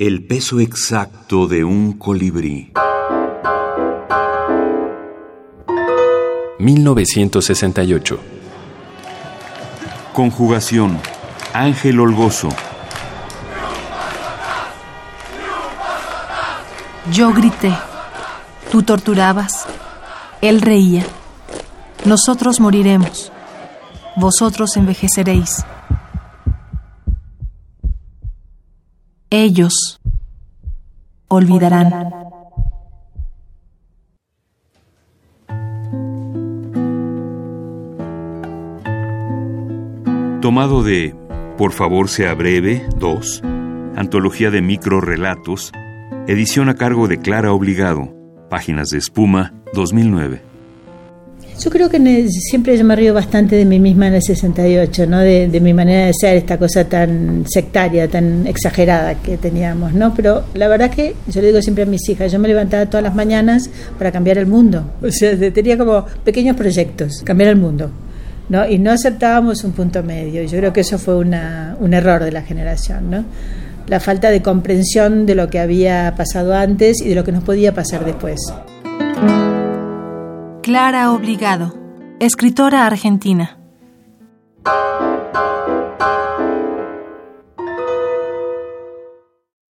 El peso exacto de un colibrí. 1968. Conjugación. Ángel Olgoso. Yo grité. Tú torturabas. Él reía. Nosotros moriremos. Vosotros envejeceréis. Ellos olvidarán. Tomado de Por favor sea breve 2, Antología de microrelatos, edición a cargo de Clara Obligado, Páginas de Espuma 2009. Yo creo que siempre yo me río bastante de mí misma en el 68, ¿no? De, mi manera de ser, esta cosa tan sectaria, tan exagerada que teníamos, ¿no? Pero la verdad que yo le digo siempre a mis hijas, yo me levantaba todas las mañanas para cambiar el mundo. O sea, tenía como pequeños proyectos, cambiar el mundo. ¿no? Y no aceptábamos un punto medio. Yo creo que eso fue una, un error de la generación, ¿no? La falta de comprensión de lo que había pasado antes y de lo que nos podía pasar después. Clara Obligado, escritora argentina.